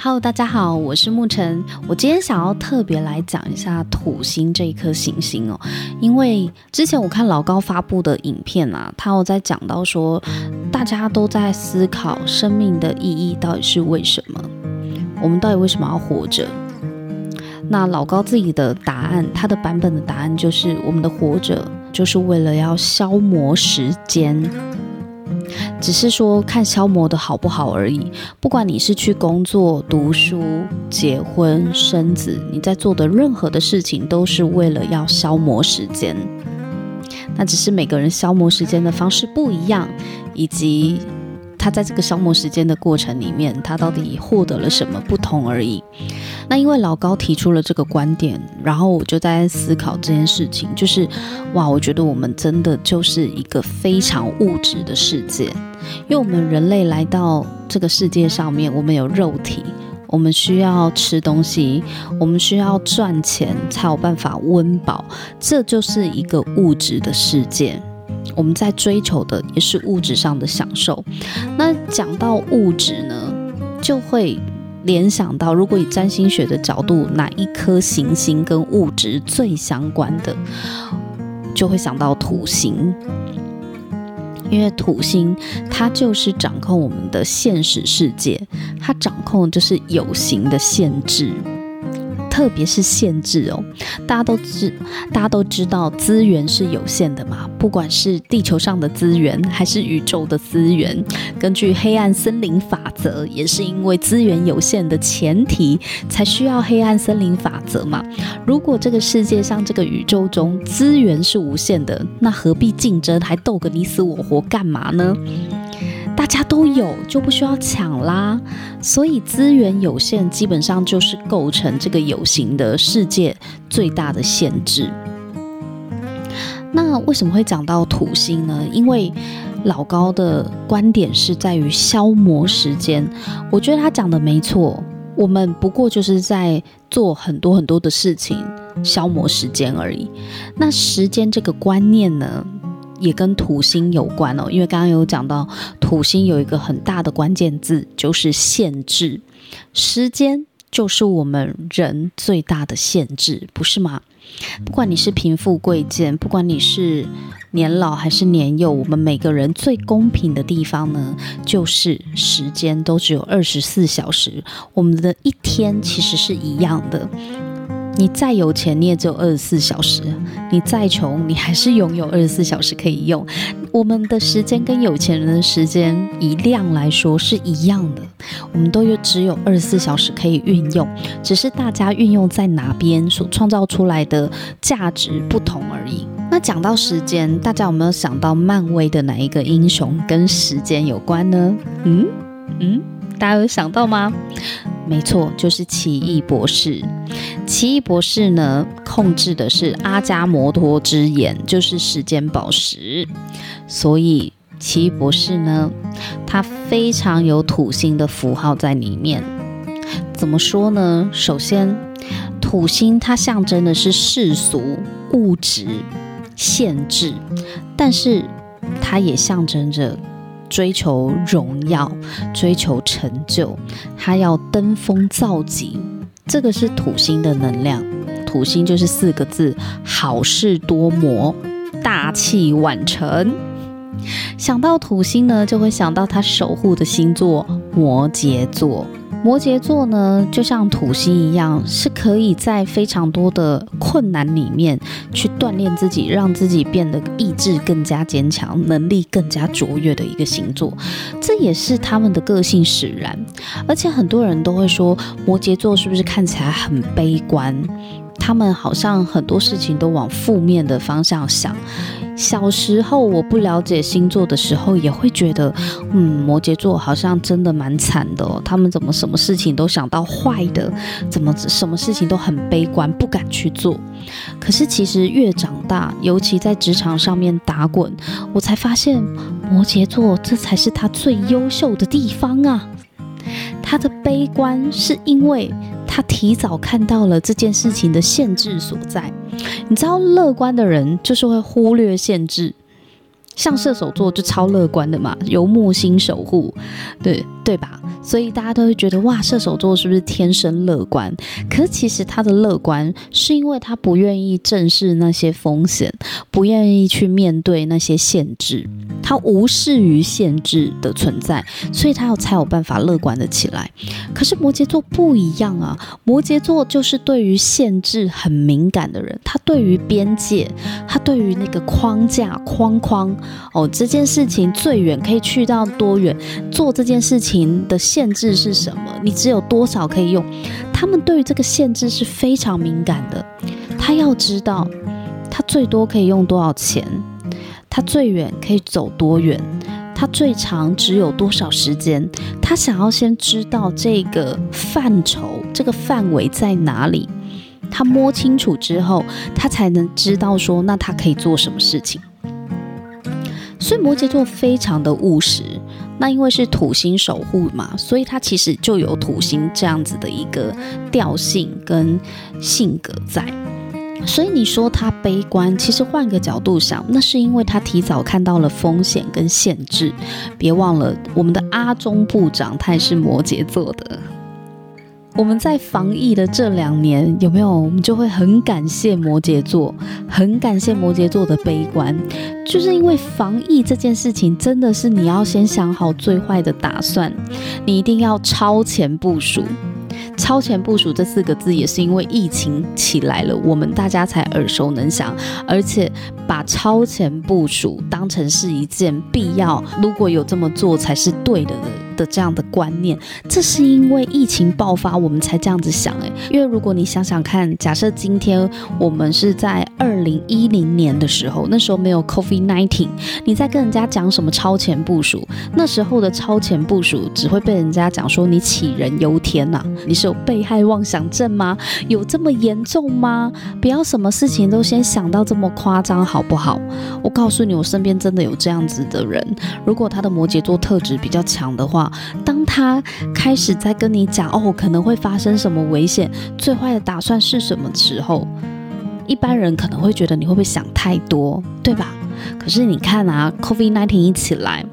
Hello，大家好，我是沐晨。我今天想要特别来讲一下土星这一颗行星哦，因为之前我看老高发布的影片啊，他有在讲到说，大家都在思考生命的意义到底是为什么，我们到底为什么要活着？那老高自己的答案，他的版本的答案就是，我们的活着就是为了要消磨时间。只是说看消磨的好不好而已。不管你是去工作、读书、结婚、生子，你在做的任何的事情，都是为了要消磨时间。那只是每个人消磨时间的方式不一样，以及他在这个消磨时间的过程里面，他到底获得了什么不同而已。那因为老高提出了这个观点，然后我就在思考这件事情，就是哇，我觉得我们真的就是一个非常物质的世界，因为我们人类来到这个世界上面，我们有肉体，我们需要吃东西，我们需要赚钱才有办法温饱，这就是一个物质的世界，我们在追求的也是物质上的享受。那讲到物质呢，就会。联想到，如果以占星学的角度，哪一颗行星跟物质最相关的，就会想到土星，因为土星它就是掌控我们的现实世界，它掌控就是有形的限制。特别是限制哦，大家都知，大家都知道资源是有限的嘛，不管是地球上的资源还是宇宙的资源，根据黑暗森林法则，也是因为资源有限的前提，才需要黑暗森林法则嘛。如果这个世界上这个宇宙中资源是无限的，那何必竞争，还斗个你死我活干嘛呢？大家都有，就不需要抢啦。所以资源有限，基本上就是构成这个有形的世界最大的限制。那为什么会讲到土星呢？因为老高的观点是在于消磨时间。我觉得他讲的没错，我们不过就是在做很多很多的事情，消磨时间而已。那时间这个观念呢？也跟土星有关哦，因为刚刚有讲到土星有一个很大的关键字，就是限制。时间就是我们人最大的限制，不是吗？不管你是贫富贵贱，不管你是年老还是年幼，我们每个人最公平的地方呢，就是时间都只有二十四小时，我们的一天其实是一样的。你再有钱，你也只有二十四小时；你再穷，你还是拥有二十四小时可以用。我们的时间跟有钱人的时间以量来说是一样的，我们都有只有二十四小时可以运用，只是大家运用在哪边所创造出来的价值不同而已。那讲到时间，大家有没有想到漫威的哪一个英雄跟时间有关呢？嗯嗯，大家有想到吗？没错，就是奇异博士。奇异博士呢，控制的是阿加摩托之眼，就是时间宝石。所以奇异博士呢，他非常有土星的符号在里面。怎么说呢？首先，土星它象征的是世俗物质限制，但是它也象征着。追求荣耀，追求成就，他要登峰造极，这个是土星的能量。土星就是四个字：好事多磨，大器晚成。想到土星呢，就会想到他守护的星座摩羯座。摩羯座呢，就像土星一样，是可以在非常多的困难里面去锻炼自己，让自己变得意志更加坚强，能力更加卓越的一个星座。这也是他们的个性使然。而且很多人都会说，摩羯座是不是看起来很悲观？他们好像很多事情都往负面的方向想。小时候我不了解星座的时候，也会觉得，嗯，摩羯座好像真的蛮惨的。他们怎么什么事情都想到坏的，怎么什么事情都很悲观，不敢去做。可是其实越长大，尤其在职场上面打滚，我才发现摩羯座这才是他最优秀的地方啊。他的悲观是因为。他提早看到了这件事情的限制所在。你知道，乐观的人就是会忽略限制，像射手座就超乐观的嘛，由木星守护。对，对吧？所以大家都会觉得哇，射手座是不是天生乐观？可是其实他的乐观是因为他不愿意正视那些风险，不愿意去面对那些限制，他无视于限制的存在，所以他要才有办法乐观的起来。可是摩羯座不一样啊，摩羯座就是对于限制很敏感的人，他对于边界，他对于那个框架框框哦，这件事情最远可以去到多远，做这件事情您的。限制是什么？你只有多少可以用？他们对于这个限制是非常敏感的。他要知道，他最多可以用多少钱，他最远可以走多远，他最长只有多少时间。他想要先知道这个范畴，这个范围在哪里。他摸清楚之后，他才能知道说，那他可以做什么事情。所以摩羯座非常的务实。那因为是土星守护嘛，所以他其实就有土星这样子的一个调性跟性格在。所以你说他悲观，其实换个角度想，那是因为他提早看到了风险跟限制。别忘了，我们的阿中部长他也是摩羯座的。我们在防疫的这两年，有没有？我们就会很感谢摩羯座，很感谢摩羯座的悲观，就是因为防疫这件事情，真的是你要先想好最坏的打算，你一定要超前部署。超前部署这四个字，也是因为疫情起来了，我们大家才耳熟能详，而且把超前部署当成是一件必要，如果有这么做才是对的的。的这样的观念，这是因为疫情爆发，我们才这样子想诶。因为如果你想想看，假设今天我们是在二零一零年的时候，那时候没有 COVID-19，你在跟人家讲什么超前部署？那时候的超前部署只会被人家讲说你杞人忧天呐，你是有被害妄想症吗？有这么严重吗？不要什么事情都先想到这么夸张，好不好？我告诉你，我身边真的有这样子的人，如果他的摩羯座特质比较强的话。当他开始在跟你讲哦，可能会发生什么危险，最坏的打算是什么时候，一般人可能会觉得你会不会想太多，对吧？可是你看啊，Covid nineteen 一起来。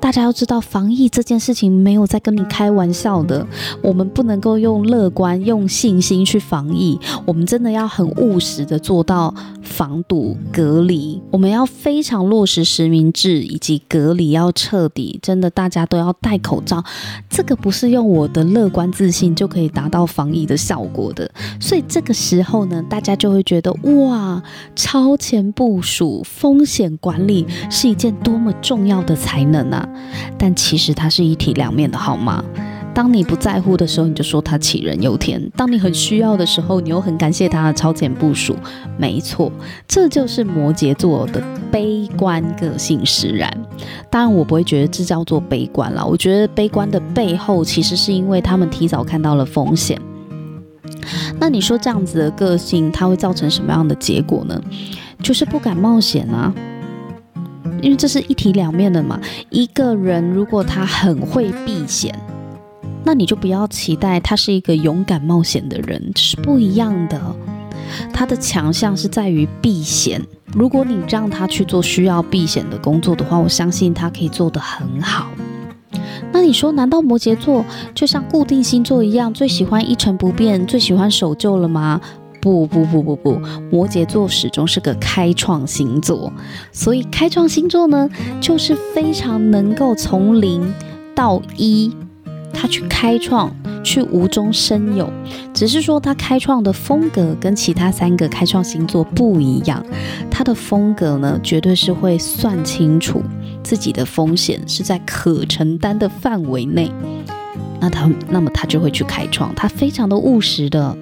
大家要知道，防疫这件事情没有在跟你开玩笑的。我们不能够用乐观、用信心去防疫，我们真的要很务实的做到防堵、隔离。我们要非常落实实名制以及隔离要彻底，真的大家都要戴口罩。这个不是用我的乐观自信就可以达到防疫的效果的。所以这个时候呢，大家就会觉得哇，超前部署、风险管理是一件多么重要的才能啊！但其实它是一体两面的，好吗？当你不在乎的时候，你就说他杞人忧天；当你很需要的时候，你又很感谢他的超前部署。没错，这就是摩羯座的悲观个性使然。当然，我不会觉得这叫做悲观啦。我觉得悲观的背后，其实是因为他们提早看到了风险。那你说这样子的个性，它会造成什么样的结果呢？就是不敢冒险啊。因为这是一体两面的嘛。一个人如果他很会避险，那你就不要期待他是一个勇敢冒险的人，这是不一样的。他的强项是在于避险。如果你让他去做需要避险的工作的话，我相信他可以做得很好。那你说，难道摩羯座就像固定星座一样，最喜欢一成不变，最喜欢守旧了吗？不不不不不，摩羯座始终是个开创星座，所以开创星座呢，就是非常能够从零到一，他去开创，去无中生有。只是说他开创的风格跟其他三个开创星座不一样，他的风格呢，绝对是会算清楚自己的风险是在可承担的范围内，那他那么他就会去开创，他非常的务实的。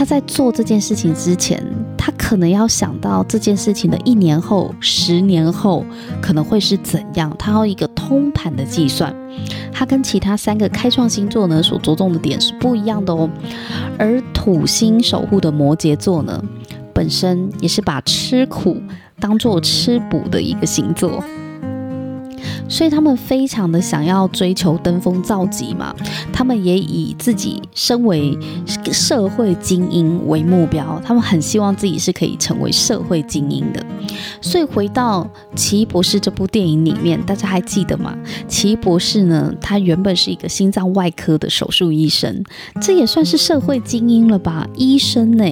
他在做这件事情之前，他可能要想到这件事情的一年后、十年后可能会是怎样，他要一个通盘的计算。他跟其他三个开创星座呢，所着重的点是不一样的哦。而土星守护的摩羯座呢，本身也是把吃苦当做吃补的一个星座。所以他们非常的想要追求登峰造极嘛。他们也以自己身为社会精英为目标，他们很希望自己是可以成为社会精英的。所以回到《奇异博士》这部电影里面，大家还记得吗？奇异博士呢，他原本是一个心脏外科的手术医生，这也算是社会精英了吧？医生呢，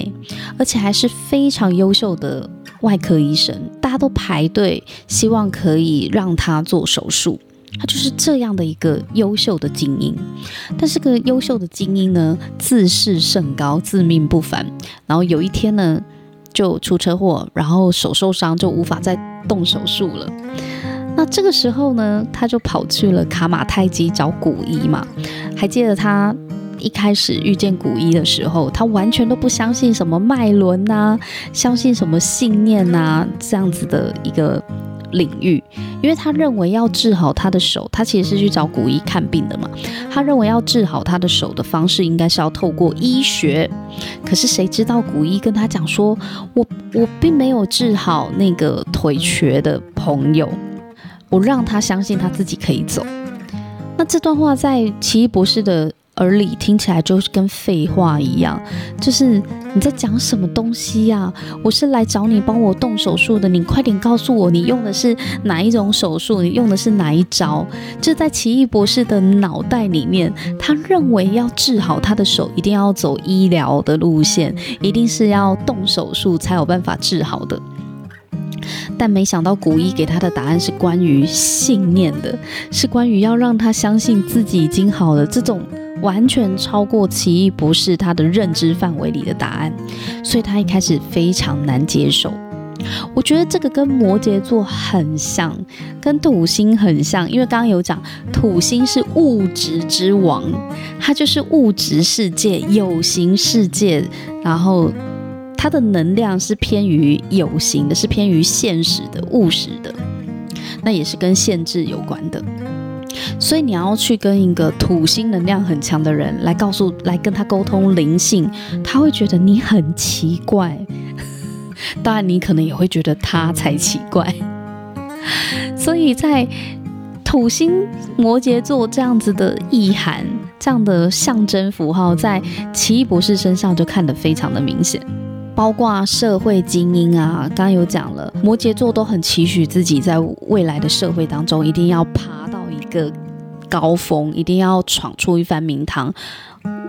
而且还是非常优秀的外科医生，大家都排队希望可以让他做手术。他就是这样的一个优秀的精英，但是个优秀的精英呢，自视甚高，自命不凡。然后有一天呢，就出车祸，然后手受伤，就无法再动手术了。那这个时候呢，他就跑去了卡马泰基找古一嘛。还记得他一开始遇见古一的时候，他完全都不相信什么脉轮呐，相信什么信念呐，这样子的一个。领域，因为他认为要治好他的手，他其实是去找古一看病的嘛。他认为要治好他的手的方式，应该是要透过医学。可是谁知道古一跟他讲说，我我并没有治好那个腿瘸的朋友，我让他相信他自己可以走。那这段话在奇异博士的耳里听起来就是跟废话一样，就是你在讲什么东西呀？我是来找你帮我动手术的，你快点告诉我，你用的是哪一种手术？你用的是哪一招？这在奇异博士的脑袋里面，他认为要治好他的手，一定要走医疗的路线，一定是要动手术才有办法治好的。但没想到古一给他的答案是关于信念的，是关于要让他相信自己已经好了这种。完全超过奇异博士他的认知范围里的答案，所以他一开始非常难接受。我觉得这个跟摩羯座很像，跟土星很像，因为刚刚有讲土星是物质之王，它就是物质世界、有形世界，然后它的能量是偏于有形的，是偏于现实的、务实的，那也是跟限制有关的。所以你要去跟一个土星能量很强的人来告诉，来跟他沟通灵性，他会觉得你很奇怪。当然，你可能也会觉得他才奇怪。所以在土星摩羯座这样子的意涵、这样的象征符号，在奇异博士身上就看得非常的明显。包括社会精英啊，刚刚有讲了，摩羯座都很期许自己在未来的社会当中一定要爬个高峰，一定要闯出一番名堂。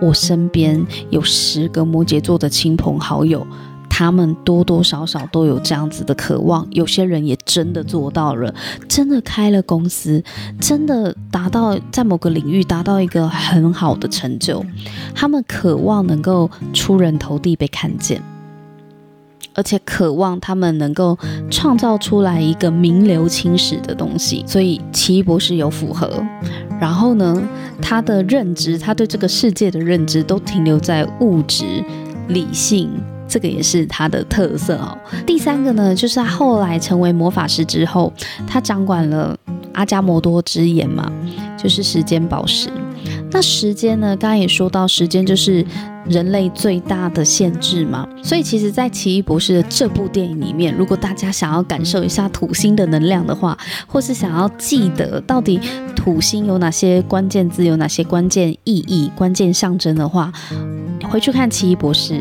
我身边有十个摩羯座的亲朋好友，他们多多少少都有这样子的渴望。有些人也真的做到了，真的开了公司，真的达到在某个领域达到一个很好的成就。他们渴望能够出人头地，被看见。而且渴望他们能够创造出来一个名留青史的东西，所以奇异博士有符合。然后呢，他的认知，他对这个世界的认知都停留在物质、理性，这个也是他的特色哦。第三个呢，就是他后来成为魔法师之后，他掌管了阿加摩多之眼嘛，就是时间宝石。那时间呢，刚刚也说到，时间就是。人类最大的限制嘛，所以其实，在奇异博士的这部电影里面，如果大家想要感受一下土星的能量的话，或是想要记得到底土星有哪些关键字、有哪些关键意义、关键象征的话，回去看奇异博士，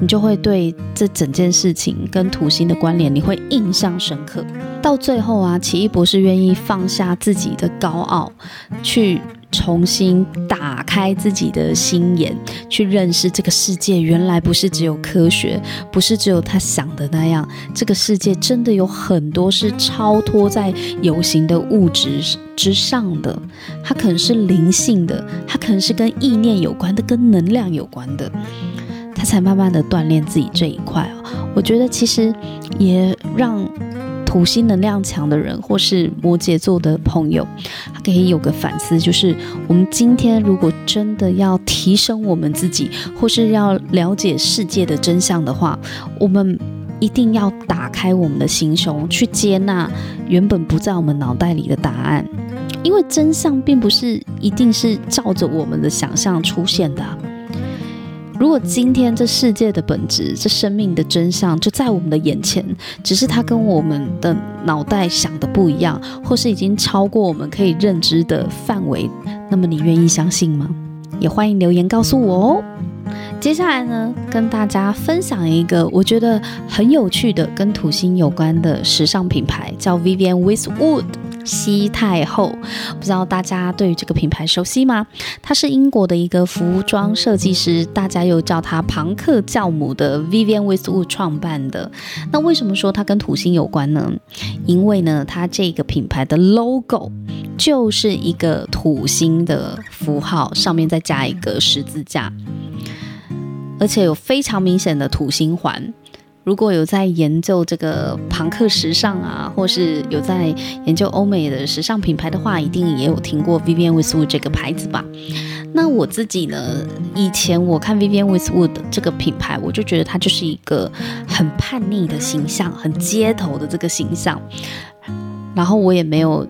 你就会对这整件事情跟土星的关联，你会印象深刻。到最后啊，奇异博士愿意放下自己的高傲，去。重新打开自己的心眼，去认识这个世界。原来不是只有科学，不是只有他想的那样。这个世界真的有很多是超脱在有形的物质之上的。它可能是灵性的，它可能是跟意念有关的，跟能量有关的。他才慢慢的锻炼自己这一块啊。我觉得其实也让。土星能量强的人，或是摩羯座的朋友，他可以有个反思，就是我们今天如果真的要提升我们自己，或是要了解世界的真相的话，我们一定要打开我们的心胸，去接纳原本不在我们脑袋里的答案，因为真相并不是一定是照着我们的想象出现的。如果今天这世界的本质，这生命的真相就在我们的眼前，只是它跟我们的脑袋想的不一样，或是已经超过我们可以认知的范围，那么你愿意相信吗？也欢迎留言告诉我哦。接下来呢，跟大家分享一个我觉得很有趣的跟土星有关的时尚品牌，叫 Vivienne Westwood。西太后，不知道大家对于这个品牌熟悉吗？她是英国的一个服装设计师，大家又叫她庞克教母的 Vivian Westwood 创办的。那为什么说它跟土星有关呢？因为呢，它这个品牌的 logo 就是一个土星的符号，上面再加一个十字架，而且有非常明显的土星环。如果有在研究这个庞克时尚啊，或是有在研究欧美的时尚品牌的话，一定也有听过 Vivienne Westwood 这个牌子吧？那我自己呢，以前我看 Vivienne Westwood 这个品牌，我就觉得它就是一个很叛逆的形象，很街头的这个形象。然后我也没有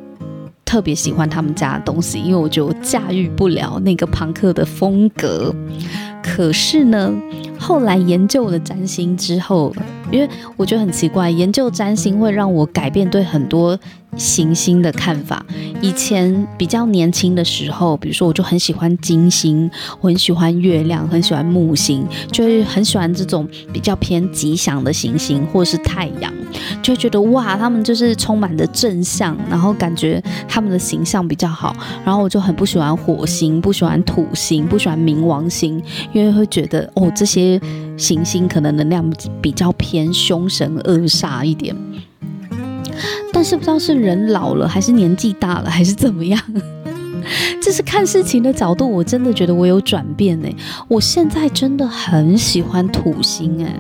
特别喜欢他们家的东西，因为我觉得我驾驭不了那个庞克的风格。可是呢，后来研究了占星之后，因为我觉得很奇怪，研究占星会让我改变对很多行星的看法。以前比较年轻的时候，比如说我就很喜欢金星，我很喜欢月亮，很喜欢木星，就是很喜欢这种比较偏吉祥的行星，或是太阳，就会觉得哇，他们就是充满着正向，然后感觉他们的形象比较好。然后我就很不喜欢火星，不喜欢土星，不喜欢冥王星，因为会觉得哦，这些行星可能能量比较偏凶神恶煞一点。但是不知道是人老了，还是年纪大了，还是怎么样，这是看事情的角度。我真的觉得我有转变哎，我现在真的很喜欢土星哎。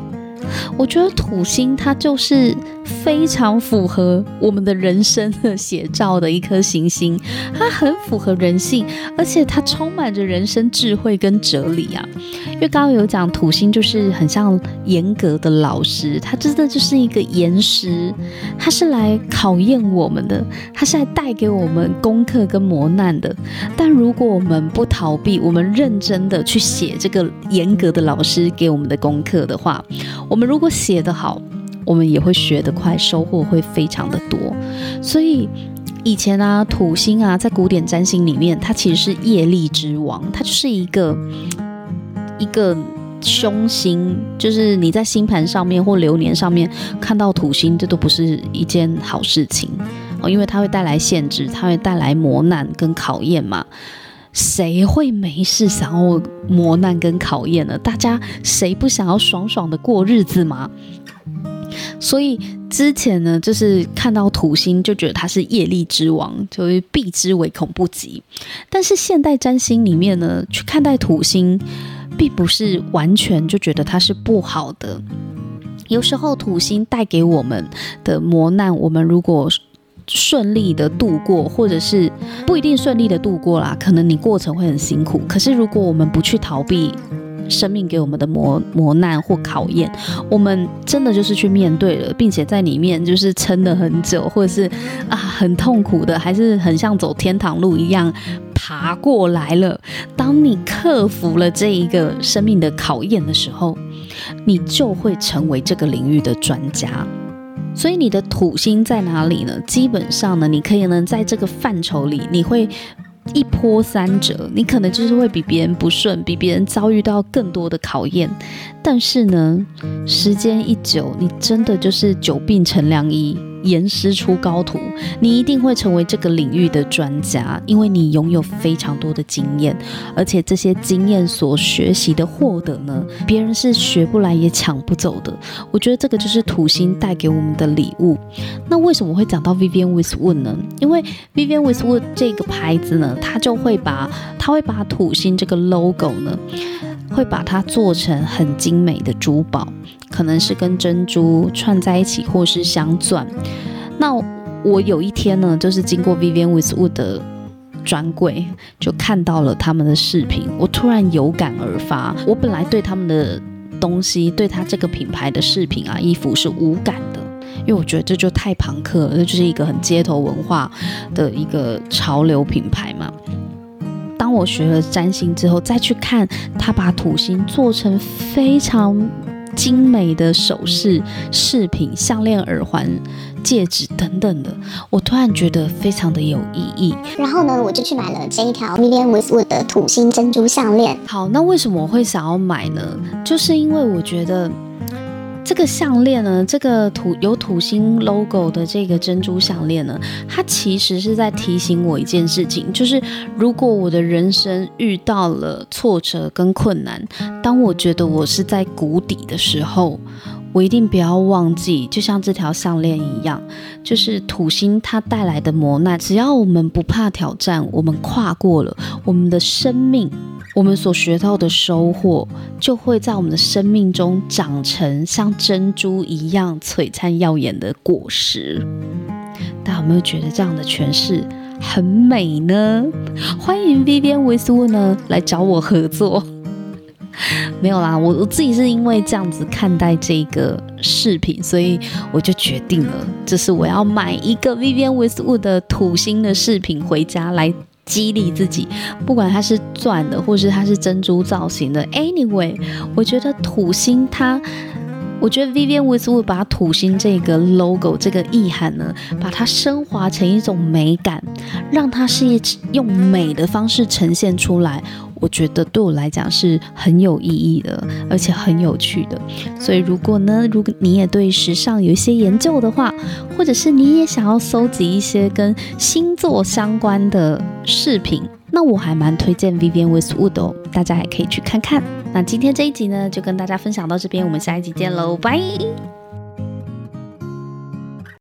我觉得土星它就是非常符合我们的人生的写照的一颗行星，它很符合人性，而且它充满着人生智慧跟哲理啊。因为刚刚有讲土星就是很像严格的老师，它真的就是一个严师，它是来考验我们的，它是来带给我们功课跟磨难的。但如果我们不逃避，我们认真的去写这个严格的老师给我们的功课的话，我们如果写得好，我们也会学得快，收获会非常的多。所以以前啊，土星啊，在古典占星里面，它其实是业力之王，它就是一个一个凶星，就是你在星盘上面或流年上面看到土星，这都不是一件好事情哦，因为它会带来限制，它会带来磨难跟考验嘛。谁会没事想要磨难跟考验呢？大家谁不想要爽爽的过日子吗？所以之前呢，就是看到土星就觉得他是业力之王，就会避之唯恐不及。但是现代占星里面呢，去看待土星，并不是完全就觉得它是不好的。有时候土星带给我们的磨难，我们如果顺利的度过，或者是不一定顺利的度过啦，可能你过程会很辛苦。可是如果我们不去逃避生命给我们的磨磨难或考验，我们真的就是去面对了，并且在里面就是撑了很久，或者是啊很痛苦的，还是很像走天堂路一样爬过来了。当你克服了这一个生命的考验的时候，你就会成为这个领域的专家。所以你的土星在哪里呢？基本上呢，你可以呢在这个范畴里，你会一波三折，你可能就是会比别人不顺，比别人遭遇到更多的考验。但是呢，时间一久，你真的就是久病成良医。严师出高徒，你一定会成为这个领域的专家，因为你拥有非常多的经验，而且这些经验所学习的获得呢，别人是学不来也抢不走的。我觉得这个就是土星带给我们的礼物。那为什么会讲到 Vivian Westwood 呢？因为 Vivian Westwood 这个牌子呢，它就会把它会把土星这个 logo 呢，会把它做成很精美的珠宝。可能是跟珍珠串在一起，或是镶钻。那我有一天呢，就是经过 Vivienne Westwood 的专柜，就看到了他们的饰品，我突然有感而发。我本来对他们的东西，对他这个品牌的饰品啊、衣服是无感的，因为我觉得这就太庞克了，这就是一个很街头文化的一个潮流品牌嘛。当我学了占星之后，再去看他把土星做成非常精美的首饰、饰品、项链、耳环、戒指等等的，我突然觉得非常的有意义。然后呢，我就去买了这一条 Vivienne Westwood 的土星珍珠项链。好，那为什么我会想要买呢？就是因为我觉得。这个项链呢，这个土有土星 logo 的这个珍珠项链呢，它其实是在提醒我一件事情，就是如果我的人生遇到了挫折跟困难，当我觉得我是在谷底的时候，我一定不要忘记，就像这条项链一样，就是土星它带来的磨难，只要我们不怕挑战，我们跨过了，我们的生命。我们所学到的收获，就会在我们的生命中长成像珍珠一样璀璨耀眼的果实。大家有没有觉得这样的诠释很美呢？欢迎 Vivian Wiswood 呢来找我合作。没有啦，我我自己是因为这样子看待这个饰品，所以我就决定了，就是我要买一个 Vivienne Westwood 的土星的饰品回家来。激励自己，不管它是钻的，或是它是珍珠造型的。Anyway，我觉得土星它，我觉得 Vivienne Westwood 把土星这个 logo 这个意涵呢，把它升华成一种美感，让它是一用美的方式呈现出来。我觉得对我来讲是很有意义的，而且很有趣的。所以，如果呢，如果你也对时尚有一些研究的话，或者是你也想要搜集一些跟星座相关的饰品，那我还蛮推荐 Vivienne Westwood 的哦，大家还可以去看看。那今天这一集呢，就跟大家分享到这边，我们下一集见喽，拜。